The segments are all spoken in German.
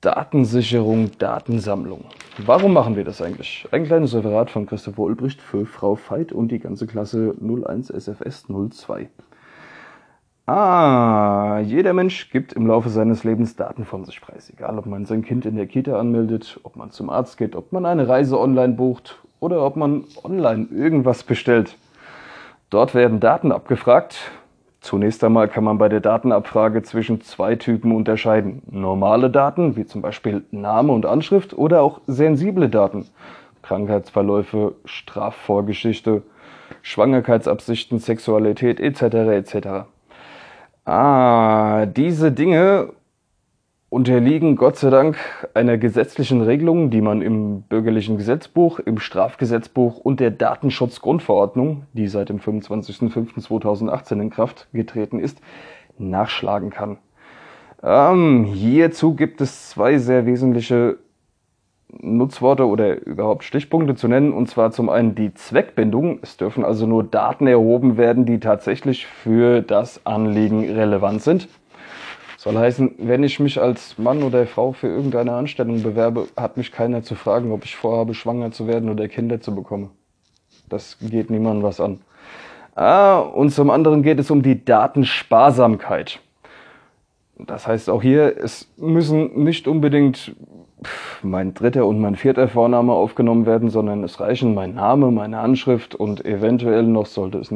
Datensicherung, Datensammlung. Warum machen wir das eigentlich? Ein kleines Referat von Christopher Ulbricht für Frau Veit und die ganze Klasse 01 SFS 02. Ah, jeder Mensch gibt im Laufe seines Lebens Daten von sich preis. Egal, ob man sein Kind in der Kita anmeldet, ob man zum Arzt geht, ob man eine Reise online bucht oder ob man online irgendwas bestellt. Dort werden Daten abgefragt, Zunächst einmal kann man bei der Datenabfrage zwischen zwei Typen unterscheiden. Normale Daten, wie zum Beispiel Name und Anschrift, oder auch sensible Daten. Krankheitsverläufe, Strafvorgeschichte, Schwangerkeitsabsichten, Sexualität etc. etc. Ah, diese Dinge unterliegen Gott sei Dank einer gesetzlichen Regelung, die man im bürgerlichen Gesetzbuch, im Strafgesetzbuch und der Datenschutzgrundverordnung, die seit dem 25.05.2018 in Kraft getreten ist, nachschlagen kann. Ähm, hierzu gibt es zwei sehr wesentliche Nutzworte oder überhaupt Stichpunkte zu nennen, und zwar zum einen die Zweckbindung. Es dürfen also nur Daten erhoben werden, die tatsächlich für das Anliegen relevant sind. Soll heißen, wenn ich mich als Mann oder Frau für irgendeine Anstellung bewerbe, hat mich keiner zu fragen, ob ich vorhabe, schwanger zu werden oder Kinder zu bekommen. Das geht niemandem was an. Ah, und zum anderen geht es um die Datensparsamkeit. Das heißt auch hier, es müssen nicht unbedingt mein dritter und mein vierter Vorname aufgenommen werden, sondern es reichen mein Name, meine Anschrift und eventuell noch, sollte es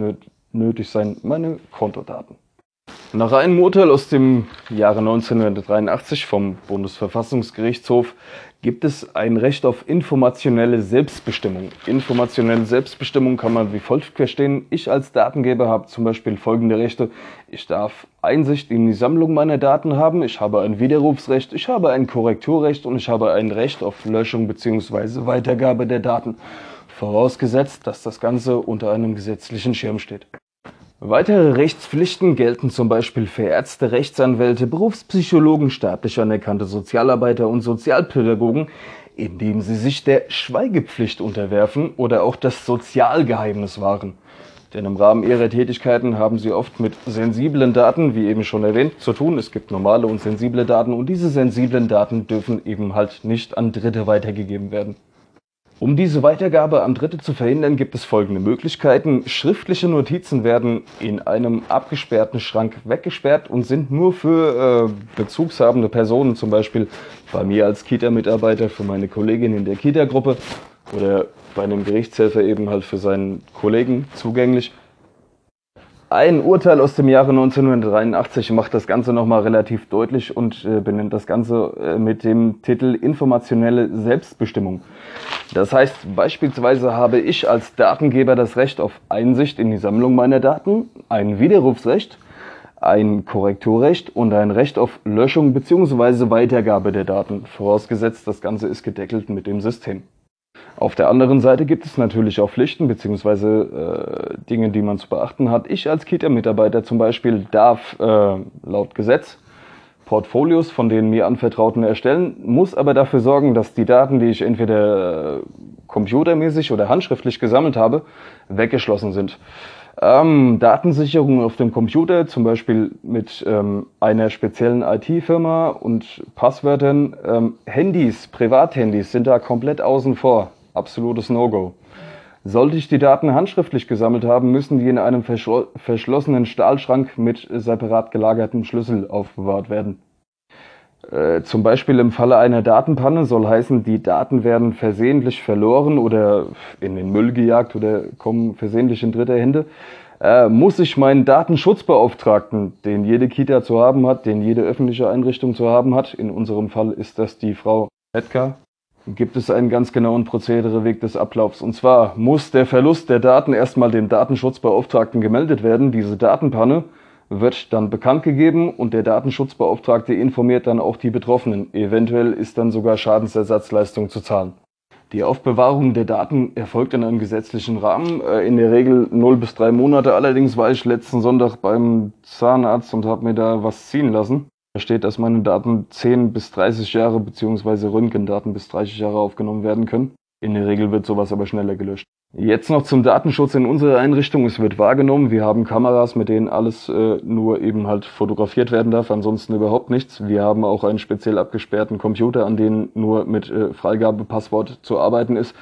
nötig sein, meine Kontodaten. Nach einem Urteil aus dem Jahre 1983 vom Bundesverfassungsgerichtshof gibt es ein Recht auf informationelle Selbstbestimmung. Informationelle Selbstbestimmung kann man wie folgt verstehen. Ich als Datengeber habe zum Beispiel folgende Rechte. Ich darf Einsicht in die Sammlung meiner Daten haben, ich habe ein Widerrufsrecht, ich habe ein Korrekturrecht und ich habe ein Recht auf Löschung bzw. Weitergabe der Daten. Vorausgesetzt, dass das Ganze unter einem gesetzlichen Schirm steht. Weitere Rechtspflichten gelten zum Beispiel für Ärzte, Rechtsanwälte, Berufspsychologen, staatlich anerkannte Sozialarbeiter und Sozialpädagogen, indem sie sich der Schweigepflicht unterwerfen oder auch das Sozialgeheimnis wahren. Denn im Rahmen ihrer Tätigkeiten haben sie oft mit sensiblen Daten, wie eben schon erwähnt, zu tun. Es gibt normale und sensible Daten und diese sensiblen Daten dürfen eben halt nicht an Dritte weitergegeben werden. Um diese Weitergabe an Dritte zu verhindern, gibt es folgende Möglichkeiten. Schriftliche Notizen werden in einem abgesperrten Schrank weggesperrt und sind nur für äh, bezugshabende Personen, zum Beispiel bei mir als Kita-Mitarbeiter, für meine Kollegin in der Kita-Gruppe oder bei einem Gerichtshelfer eben halt für seinen Kollegen zugänglich. Ein Urteil aus dem Jahre 1983 macht das Ganze nochmal relativ deutlich und äh, benennt das Ganze äh, mit dem Titel Informationelle Selbstbestimmung. Das heißt, beispielsweise habe ich als Datengeber das Recht auf Einsicht in die Sammlung meiner Daten, ein Widerrufsrecht, ein Korrekturrecht und ein Recht auf Löschung bzw. Weitergabe der Daten, vorausgesetzt das Ganze ist gedeckelt mit dem System. Auf der anderen Seite gibt es natürlich auch Pflichten bzw. Äh, Dinge, die man zu beachten hat. Ich als Kita-Mitarbeiter zum Beispiel darf äh, laut Gesetz Portfolios von den mir anvertrauten erstellen, muss aber dafür sorgen, dass die Daten, die ich entweder äh, computermäßig oder handschriftlich gesammelt habe, weggeschlossen sind. Ähm, Datensicherung auf dem Computer, zum Beispiel mit ähm, einer speziellen IT-Firma und Passwörtern. Ähm, Handys, Privathandys sind da komplett außen vor. Absolutes No-Go. Sollte ich die Daten handschriftlich gesammelt haben, müssen die in einem verschl verschlossenen Stahlschrank mit separat gelagertem Schlüssel aufbewahrt werden. Äh, zum Beispiel im Falle einer Datenpanne soll heißen, die Daten werden versehentlich verloren oder in den Müll gejagt oder kommen versehentlich in dritte Hände. Äh, muss ich meinen Datenschutzbeauftragten, den jede Kita zu haben hat, den jede öffentliche Einrichtung zu haben hat, in unserem Fall ist das die Frau Edgar, gibt es einen ganz genauen Prozedereweg des Ablaufs. Und zwar muss der Verlust der Daten erstmal dem Datenschutzbeauftragten gemeldet werden. Diese Datenpanne wird dann bekannt gegeben und der Datenschutzbeauftragte informiert dann auch die Betroffenen. Eventuell ist dann sogar Schadensersatzleistung zu zahlen. Die Aufbewahrung der Daten erfolgt in einem gesetzlichen Rahmen, äh, in der Regel 0 bis 3 Monate. Allerdings war ich letzten Sonntag beim Zahnarzt und habe mir da was ziehen lassen. Da steht, dass meine Daten 10 bis 30 Jahre bzw. Röntgendaten bis 30 Jahre aufgenommen werden können. In der Regel wird sowas aber schneller gelöscht. Jetzt noch zum Datenschutz in unserer Einrichtung. Es wird wahrgenommen. Wir haben Kameras, mit denen alles äh, nur eben halt fotografiert werden darf, ansonsten überhaupt nichts. Wir haben auch einen speziell abgesperrten Computer, an dem nur mit äh, Freigabepasswort zu arbeiten ist.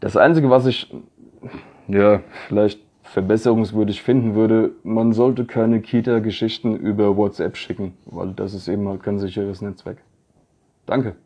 Das Einzige, was ich ja vielleicht verbesserungswürdig finden würde, man sollte keine Kita-Geschichten über WhatsApp schicken, weil das ist eben halt kein sicheres Netzwerk. Danke.